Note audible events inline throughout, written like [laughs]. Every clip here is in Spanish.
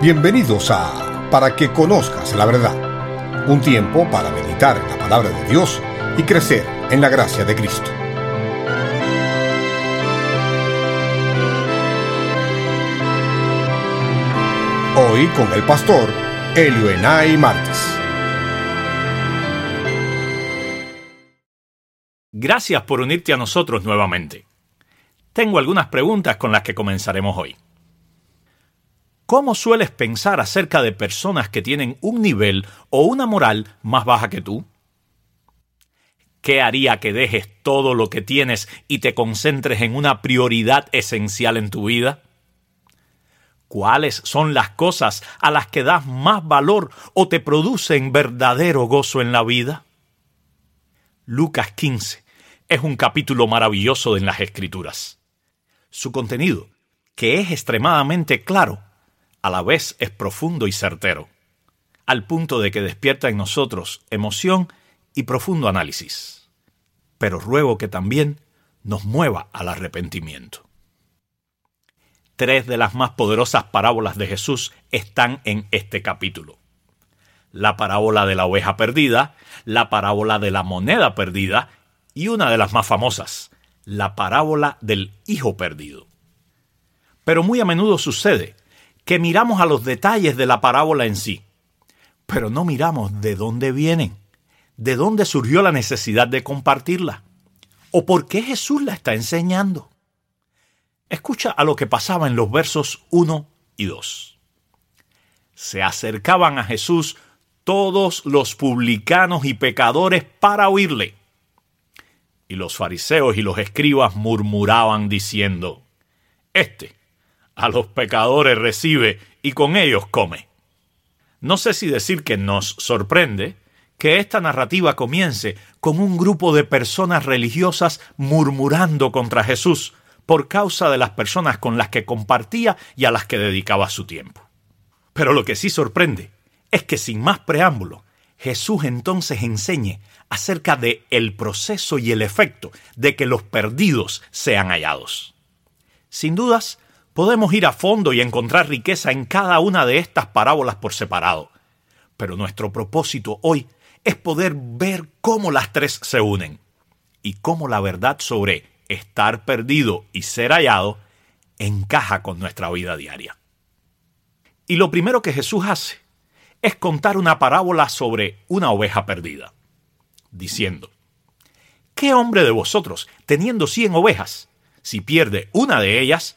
Bienvenidos a Para que conozcas la verdad, un tiempo para meditar en la palabra de Dios y crecer en la gracia de Cristo. Hoy con el pastor Elio Enay Márquez. Gracias por unirte a nosotros nuevamente. Tengo algunas preguntas con las que comenzaremos hoy. ¿Cómo sueles pensar acerca de personas que tienen un nivel o una moral más baja que tú? ¿Qué haría que dejes todo lo que tienes y te concentres en una prioridad esencial en tu vida? ¿Cuáles son las cosas a las que das más valor o te producen verdadero gozo en la vida? Lucas 15 es un capítulo maravilloso en las Escrituras. Su contenido, que es extremadamente claro, a la vez es profundo y certero, al punto de que despierta en nosotros emoción y profundo análisis. Pero ruego que también nos mueva al arrepentimiento. Tres de las más poderosas parábolas de Jesús están en este capítulo. La parábola de la oveja perdida, la parábola de la moneda perdida y una de las más famosas, la parábola del hijo perdido. Pero muy a menudo sucede que miramos a los detalles de la parábola en sí, pero no miramos de dónde vienen, de dónde surgió la necesidad de compartirla, o por qué Jesús la está enseñando. Escucha a lo que pasaba en los versos 1 y 2. Se acercaban a Jesús todos los publicanos y pecadores para oírle y los fariseos y los escribas murmuraban diciendo, Este a los pecadores recibe y con ellos come. No sé si decir que nos sorprende que esta narrativa comience con un grupo de personas religiosas murmurando contra Jesús por causa de las personas con las que compartía y a las que dedicaba su tiempo. Pero lo que sí sorprende es que sin más preámbulo, Jesús entonces enseñe acerca de el proceso y el efecto de que los perdidos sean hallados. Sin dudas, podemos ir a fondo y encontrar riqueza en cada una de estas parábolas por separado, pero nuestro propósito hoy es poder ver cómo las tres se unen y cómo la verdad sobre estar perdido y ser hallado encaja con nuestra vida diaria. Y lo primero que Jesús hace es contar una parábola sobre una oveja perdida, diciendo, ¿qué hombre de vosotros, teniendo cien ovejas, si pierde una de ellas,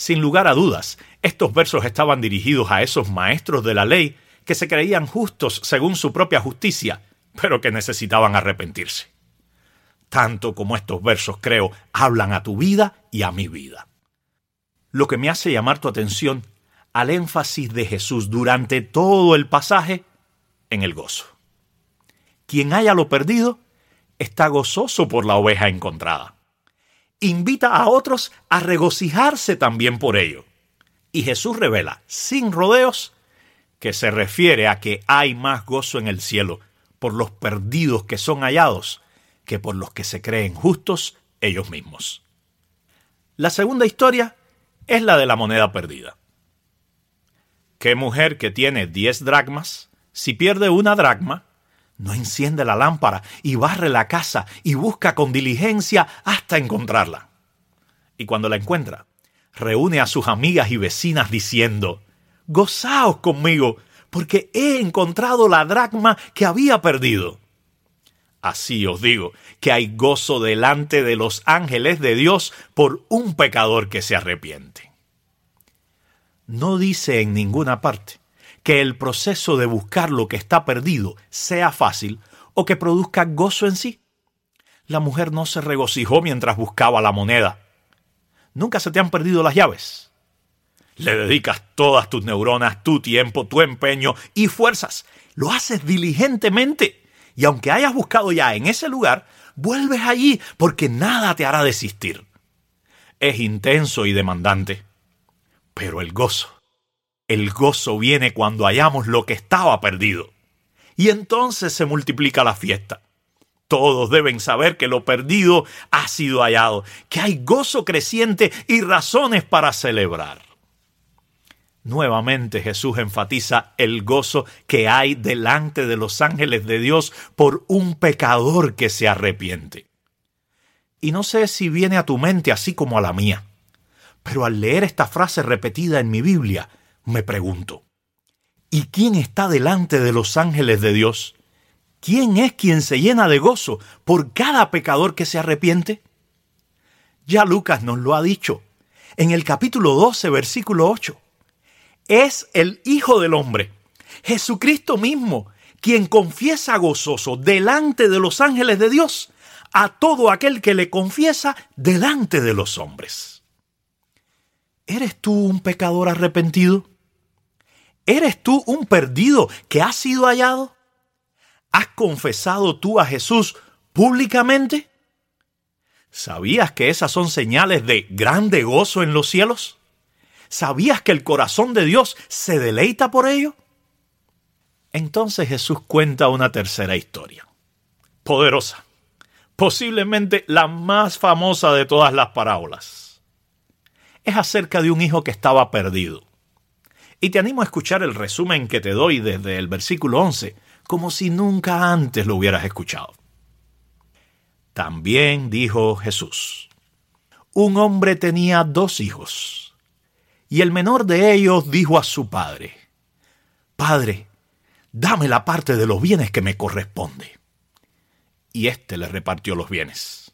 Sin lugar a dudas, estos versos estaban dirigidos a esos maestros de la ley que se creían justos según su propia justicia, pero que necesitaban arrepentirse. Tanto como estos versos, creo, hablan a tu vida y a mi vida. Lo que me hace llamar tu atención al énfasis de Jesús durante todo el pasaje en el gozo. Quien haya lo perdido está gozoso por la oveja encontrada. Invita a otros a regocijarse también por ello. Y Jesús revela, sin rodeos, que se refiere a que hay más gozo en el cielo por los perdidos que son hallados que por los que se creen justos ellos mismos. La segunda historia es la de la moneda perdida. ¿Qué mujer que tiene diez dracmas, si pierde una dracma, no enciende la lámpara y barre la casa y busca con diligencia hasta encontrarla? Y cuando la encuentra, reúne a sus amigas y vecinas diciendo, Gozaos conmigo, porque he encontrado la dracma que había perdido. Así os digo que hay gozo delante de los ángeles de Dios por un pecador que se arrepiente no dice en ninguna parte que el proceso de buscar lo que está perdido sea fácil o que produzca gozo en sí. La mujer no se regocijó mientras buscaba la moneda. Nunca se te han perdido las llaves. Le dedicas todas tus neuronas, tu tiempo, tu empeño y fuerzas. Lo haces diligentemente. Y aunque hayas buscado ya en ese lugar, vuelves allí porque nada te hará desistir. Es intenso y demandante. Pero el gozo, el gozo viene cuando hallamos lo que estaba perdido. Y entonces se multiplica la fiesta. Todos deben saber que lo perdido ha sido hallado, que hay gozo creciente y razones para celebrar. Nuevamente Jesús enfatiza el gozo que hay delante de los ángeles de Dios por un pecador que se arrepiente. Y no sé si viene a tu mente así como a la mía, pero al leer esta frase repetida en mi Biblia, me pregunto, ¿y quién está delante de los ángeles de Dios? ¿Quién es quien se llena de gozo por cada pecador que se arrepiente? Ya Lucas nos lo ha dicho en el capítulo 12, versículo 8. Es el Hijo del Hombre, Jesucristo mismo, quien confiesa gozoso delante de los ángeles de Dios a todo aquel que le confiesa delante de los hombres. ¿Eres tú un pecador arrepentido? ¿Eres tú un perdido que ha sido hallado? ¿Has confesado tú a Jesús públicamente? ¿Sabías que esas son señales de grande gozo en los cielos? ¿Sabías que el corazón de Dios se deleita por ello? Entonces Jesús cuenta una tercera historia, poderosa, posiblemente la más famosa de todas las parábolas. Es acerca de un hijo que estaba perdido. Y te animo a escuchar el resumen que te doy desde el versículo 11 como si nunca antes lo hubieras escuchado. También dijo Jesús, un hombre tenía dos hijos, y el menor de ellos dijo a su padre, Padre, dame la parte de los bienes que me corresponde. Y éste le repartió los bienes.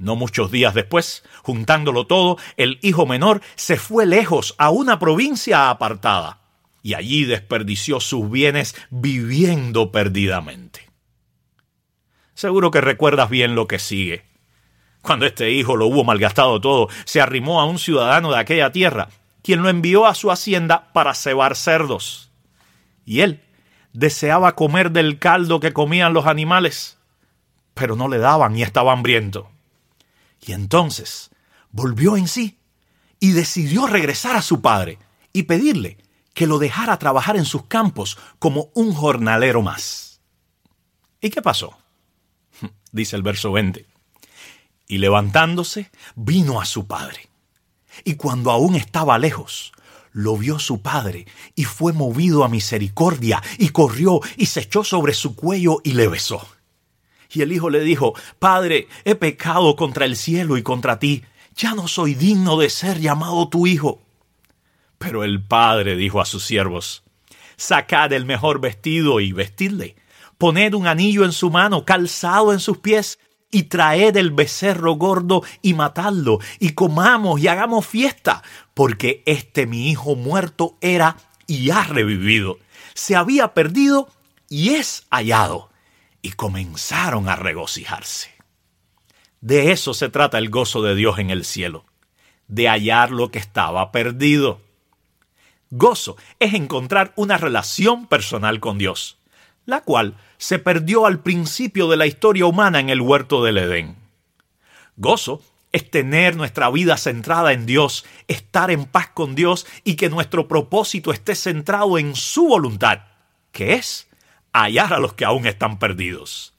No muchos días después, juntándolo todo, el hijo menor se fue lejos a una provincia apartada y allí desperdició sus bienes viviendo perdidamente. Seguro que recuerdas bien lo que sigue. Cuando este hijo lo hubo malgastado todo, se arrimó a un ciudadano de aquella tierra, quien lo envió a su hacienda para cebar cerdos. Y él deseaba comer del caldo que comían los animales, pero no le daban y estaba hambriento. Y entonces volvió en sí y decidió regresar a su padre y pedirle que lo dejara trabajar en sus campos como un jornalero más. ¿Y qué pasó? [laughs] Dice el verso 20. Y levantándose, vino a su padre. Y cuando aún estaba lejos, lo vio su padre y fue movido a misericordia y corrió y se echó sobre su cuello y le besó. Y el hijo le dijo, Padre, he pecado contra el cielo y contra ti, ya no soy digno de ser llamado tu hijo. Pero el padre dijo a sus siervos, Sacad el mejor vestido y vestidle, poned un anillo en su mano, calzado en sus pies, y traed el becerro gordo y matadlo, y comamos y hagamos fiesta, porque este mi hijo muerto era y ha revivido, se había perdido y es hallado. Y comenzaron a regocijarse. De eso se trata el gozo de Dios en el cielo, de hallar lo que estaba perdido. Gozo es encontrar una relación personal con Dios, la cual se perdió al principio de la historia humana en el huerto del Edén. Gozo es tener nuestra vida centrada en Dios, estar en paz con Dios y que nuestro propósito esté centrado en su voluntad, que es hallar a los que aún están perdidos.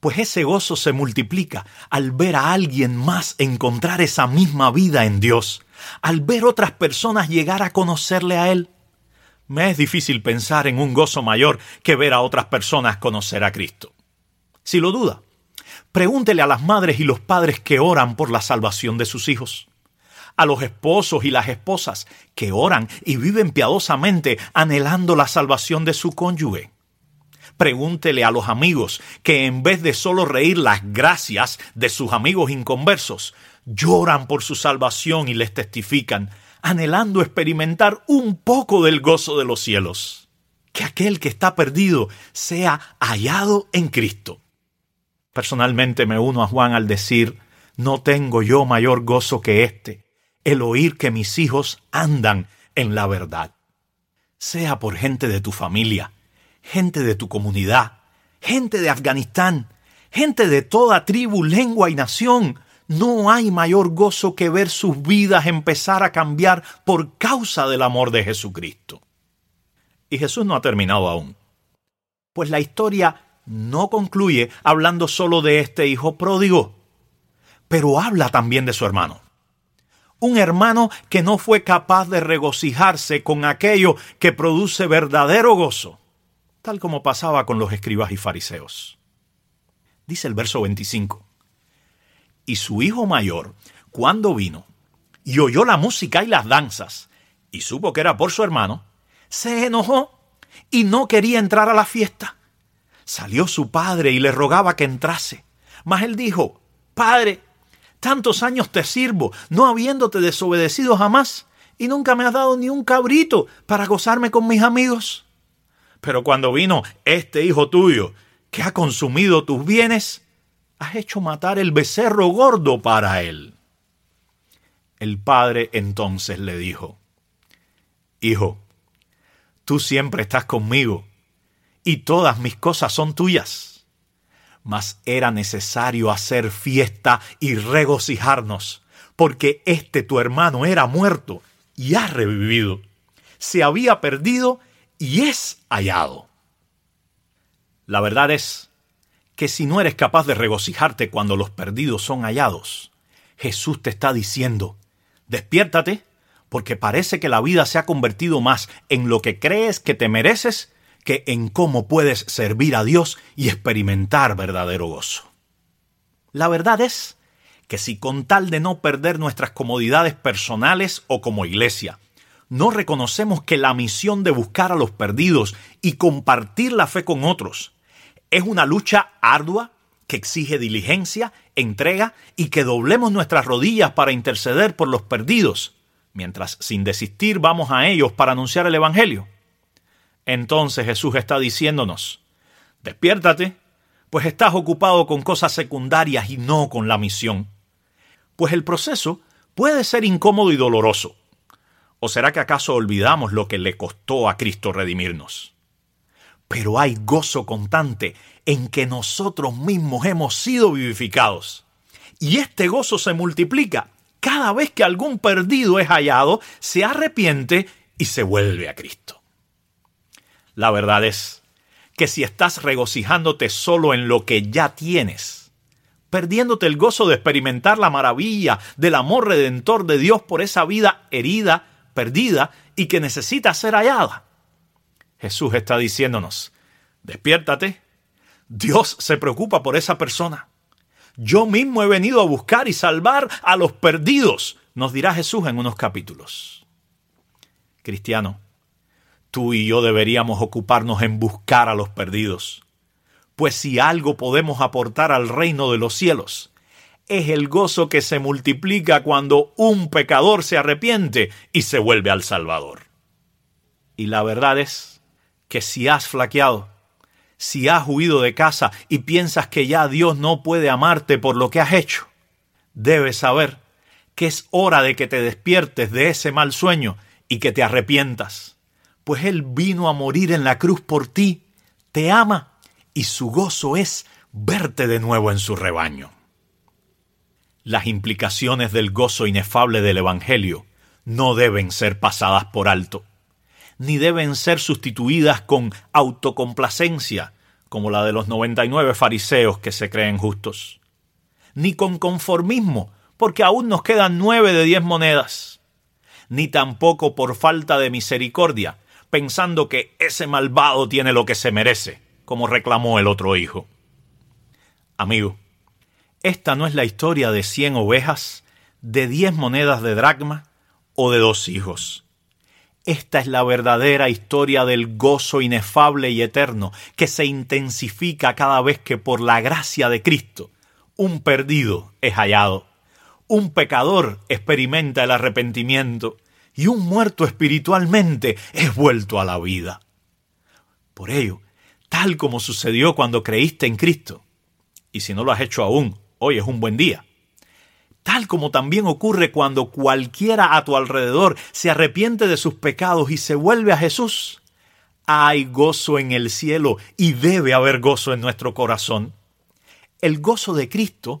Pues ese gozo se multiplica al ver a alguien más encontrar esa misma vida en Dios al ver otras personas llegar a conocerle a Él. Me es difícil pensar en un gozo mayor que ver a otras personas conocer a Cristo. Si lo duda, pregúntele a las madres y los padres que oran por la salvación de sus hijos, a los esposos y las esposas que oran y viven piadosamente anhelando la salvación de su cónyuge. Pregúntele a los amigos que en vez de solo reír las gracias de sus amigos inconversos, lloran por su salvación y les testifican, anhelando experimentar un poco del gozo de los cielos. Que aquel que está perdido sea hallado en Cristo. Personalmente me uno a Juan al decir, no tengo yo mayor gozo que este, el oír que mis hijos andan en la verdad. Sea por gente de tu familia, gente de tu comunidad, gente de Afganistán, gente de toda tribu, lengua y nación, no hay mayor gozo que ver sus vidas empezar a cambiar por causa del amor de Jesucristo. Y Jesús no ha terminado aún. Pues la historia no concluye hablando solo de este hijo pródigo, pero habla también de su hermano. Un hermano que no fue capaz de regocijarse con aquello que produce verdadero gozo, tal como pasaba con los escribas y fariseos. Dice el verso 25. Y su hijo mayor, cuando vino y oyó la música y las danzas, y supo que era por su hermano, se enojó y no quería entrar a la fiesta. Salió su padre y le rogaba que entrase. Mas él dijo, Padre, tantos años te sirvo, no habiéndote desobedecido jamás, y nunca me has dado ni un cabrito para gozarme con mis amigos. Pero cuando vino este hijo tuyo, que ha consumido tus bienes, has hecho matar el becerro gordo para él. El padre entonces le dijo, Hijo, tú siempre estás conmigo, y todas mis cosas son tuyas. Mas era necesario hacer fiesta y regocijarnos, porque este tu hermano era muerto y ha revivido. Se había perdido y es hallado. La verdad es que si no eres capaz de regocijarte cuando los perdidos son hallados, Jesús te está diciendo, despiértate, porque parece que la vida se ha convertido más en lo que crees que te mereces que en cómo puedes servir a Dios y experimentar verdadero gozo. La verdad es que si con tal de no perder nuestras comodidades personales o como iglesia, no reconocemos que la misión de buscar a los perdidos y compartir la fe con otros es una lucha ardua que exige diligencia, entrega y que doblemos nuestras rodillas para interceder por los perdidos, mientras sin desistir vamos a ellos para anunciar el Evangelio. Entonces Jesús está diciéndonos, despiértate, pues estás ocupado con cosas secundarias y no con la misión. Pues el proceso puede ser incómodo y doloroso. ¿O será que acaso olvidamos lo que le costó a Cristo redimirnos? pero hay gozo constante en que nosotros mismos hemos sido vivificados. Y este gozo se multiplica cada vez que algún perdido es hallado, se arrepiente y se vuelve a Cristo. La verdad es que si estás regocijándote solo en lo que ya tienes, perdiéndote el gozo de experimentar la maravilla del amor redentor de Dios por esa vida herida, perdida y que necesita ser hallada, Jesús está diciéndonos, despiértate. Dios se preocupa por esa persona. Yo mismo he venido a buscar y salvar a los perdidos, nos dirá Jesús en unos capítulos. Cristiano, tú y yo deberíamos ocuparnos en buscar a los perdidos, pues si algo podemos aportar al reino de los cielos, es el gozo que se multiplica cuando un pecador se arrepiente y se vuelve al Salvador. Y la verdad es que si has flaqueado, si has huido de casa y piensas que ya Dios no puede amarte por lo que has hecho, debes saber que es hora de que te despiertes de ese mal sueño y que te arrepientas, pues Él vino a morir en la cruz por ti, te ama y su gozo es verte de nuevo en su rebaño. Las implicaciones del gozo inefable del Evangelio no deben ser pasadas por alto ni deben ser sustituidas con autocomplacencia, como la de los 99 fariseos que se creen justos, ni con conformismo, porque aún nos quedan nueve de diez monedas, ni tampoco por falta de misericordia, pensando que ese malvado tiene lo que se merece, como reclamó el otro hijo. Amigo, esta no es la historia de cien ovejas, de diez monedas de dracma o de dos hijos. Esta es la verdadera historia del gozo inefable y eterno que se intensifica cada vez que por la gracia de Cristo un perdido es hallado, un pecador experimenta el arrepentimiento y un muerto espiritualmente es vuelto a la vida. Por ello, tal como sucedió cuando creíste en Cristo, y si no lo has hecho aún, hoy es un buen día, tal como también ocurre cuando cualquiera a tu alrededor se arrepiente de sus pecados y se vuelve a Jesús, hay gozo en el cielo y debe haber gozo en nuestro corazón. El gozo de Cristo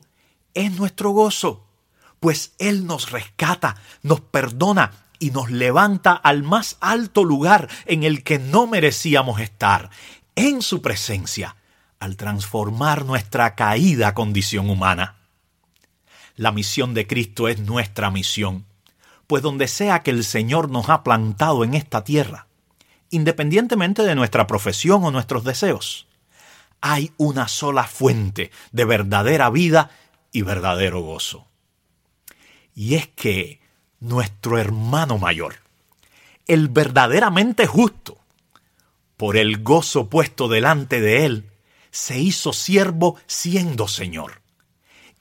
es nuestro gozo, pues Él nos rescata, nos perdona y nos levanta al más alto lugar en el que no merecíamos estar, en su presencia, al transformar nuestra caída condición humana. La misión de Cristo es nuestra misión, pues donde sea que el Señor nos ha plantado en esta tierra, independientemente de nuestra profesión o nuestros deseos, hay una sola fuente de verdadera vida y verdadero gozo. Y es que nuestro hermano mayor, el verdaderamente justo, por el gozo puesto delante de él, se hizo siervo siendo Señor.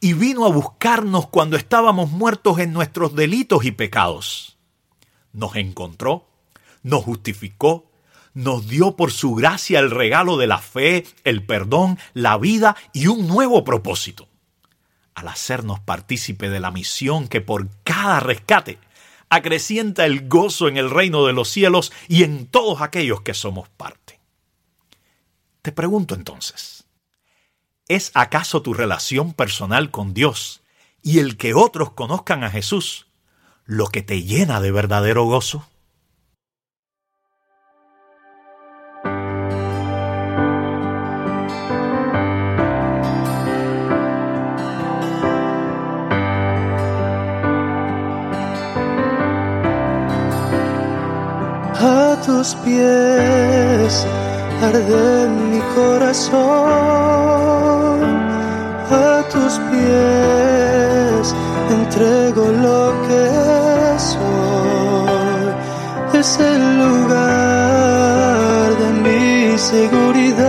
Y vino a buscarnos cuando estábamos muertos en nuestros delitos y pecados. Nos encontró, nos justificó, nos dio por su gracia el regalo de la fe, el perdón, la vida y un nuevo propósito. Al hacernos partícipe de la misión que por cada rescate acrecienta el gozo en el reino de los cielos y en todos aquellos que somos parte. Te pregunto entonces, ¿es acaso tu relación personal con Dios y el que otros conozcan a Jesús lo que te llena de verdadero gozo? a tus pies arde mi corazón, a tus pies entrego lo que soy, es el lugar de mi seguridad,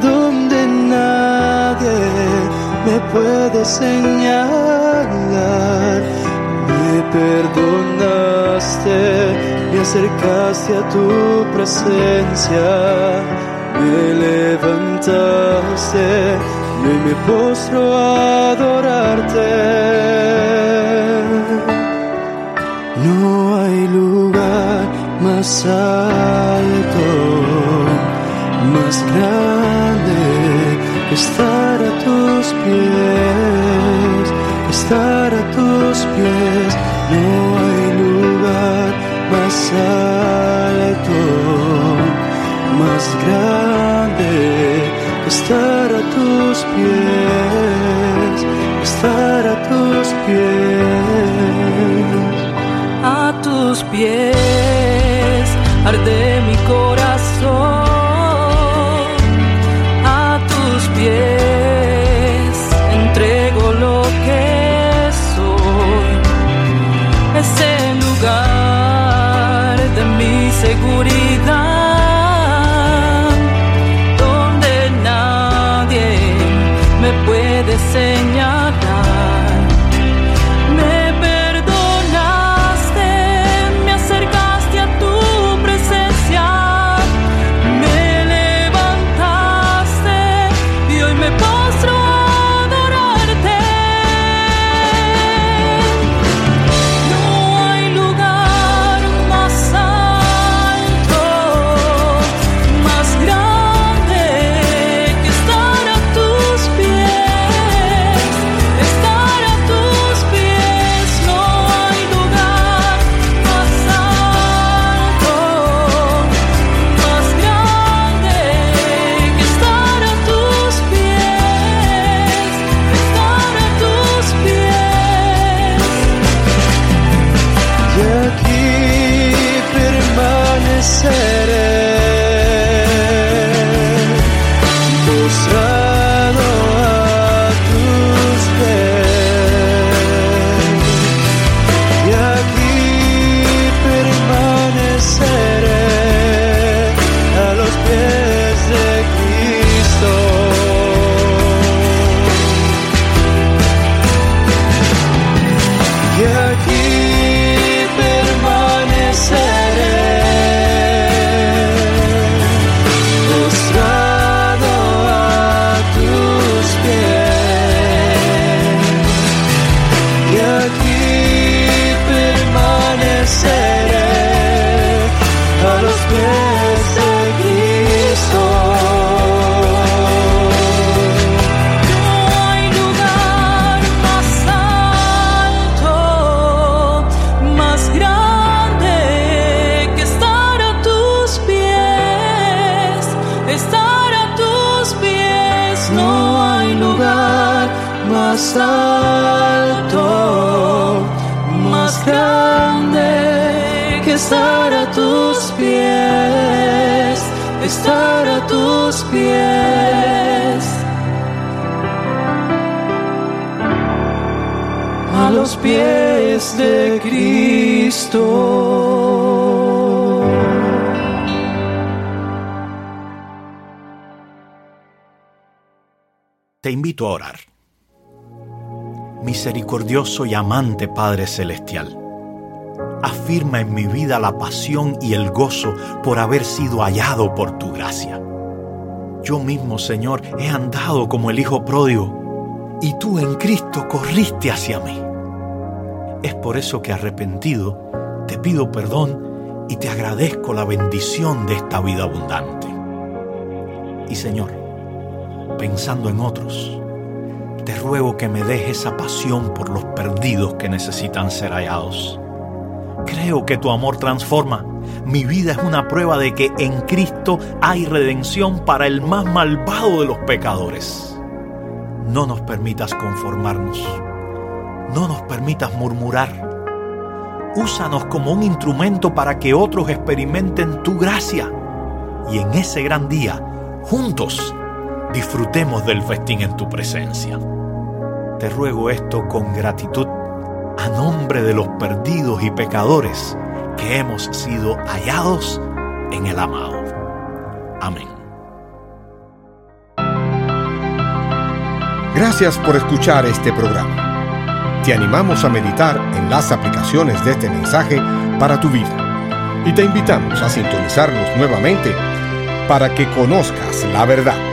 donde nadie me puede señalar, me perdona acercaste a tu presencia, me levantaste y me postro a adorarte. No hay lugar más alto, más grande que alto, más grande estar a tus pies, estar a tus pies. A tus pies alto, más grande que estar a tus pies, estar a tus pies. A los pies de Cristo. Te invito a orar. Misericordioso y amante Padre Celestial, afirma en mi vida la pasión y el gozo por haber sido hallado por tu gracia. Yo mismo, Señor, he andado como el Hijo pródigo, y tú en Cristo corriste hacia mí. Es por eso que arrepentido te pido perdón y te agradezco la bendición de esta vida abundante. Y Señor, pensando en otros, te ruego que me dejes esa pasión por los perdidos que necesitan ser hallados. Creo que tu amor transforma. Mi vida es una prueba de que en Cristo hay redención para el más malvado de los pecadores. No nos permitas conformarnos. No nos permitas murmurar. Úsanos como un instrumento para que otros experimenten tu gracia. Y en ese gran día, juntos, disfrutemos del festín en tu presencia. Te ruego esto con gratitud a nombre de los perdidos y pecadores que hemos sido hallados en el amado. Amén. Gracias por escuchar este programa. Te animamos a meditar en las aplicaciones de este mensaje para tu vida y te invitamos a sintonizarnos nuevamente para que conozcas la verdad.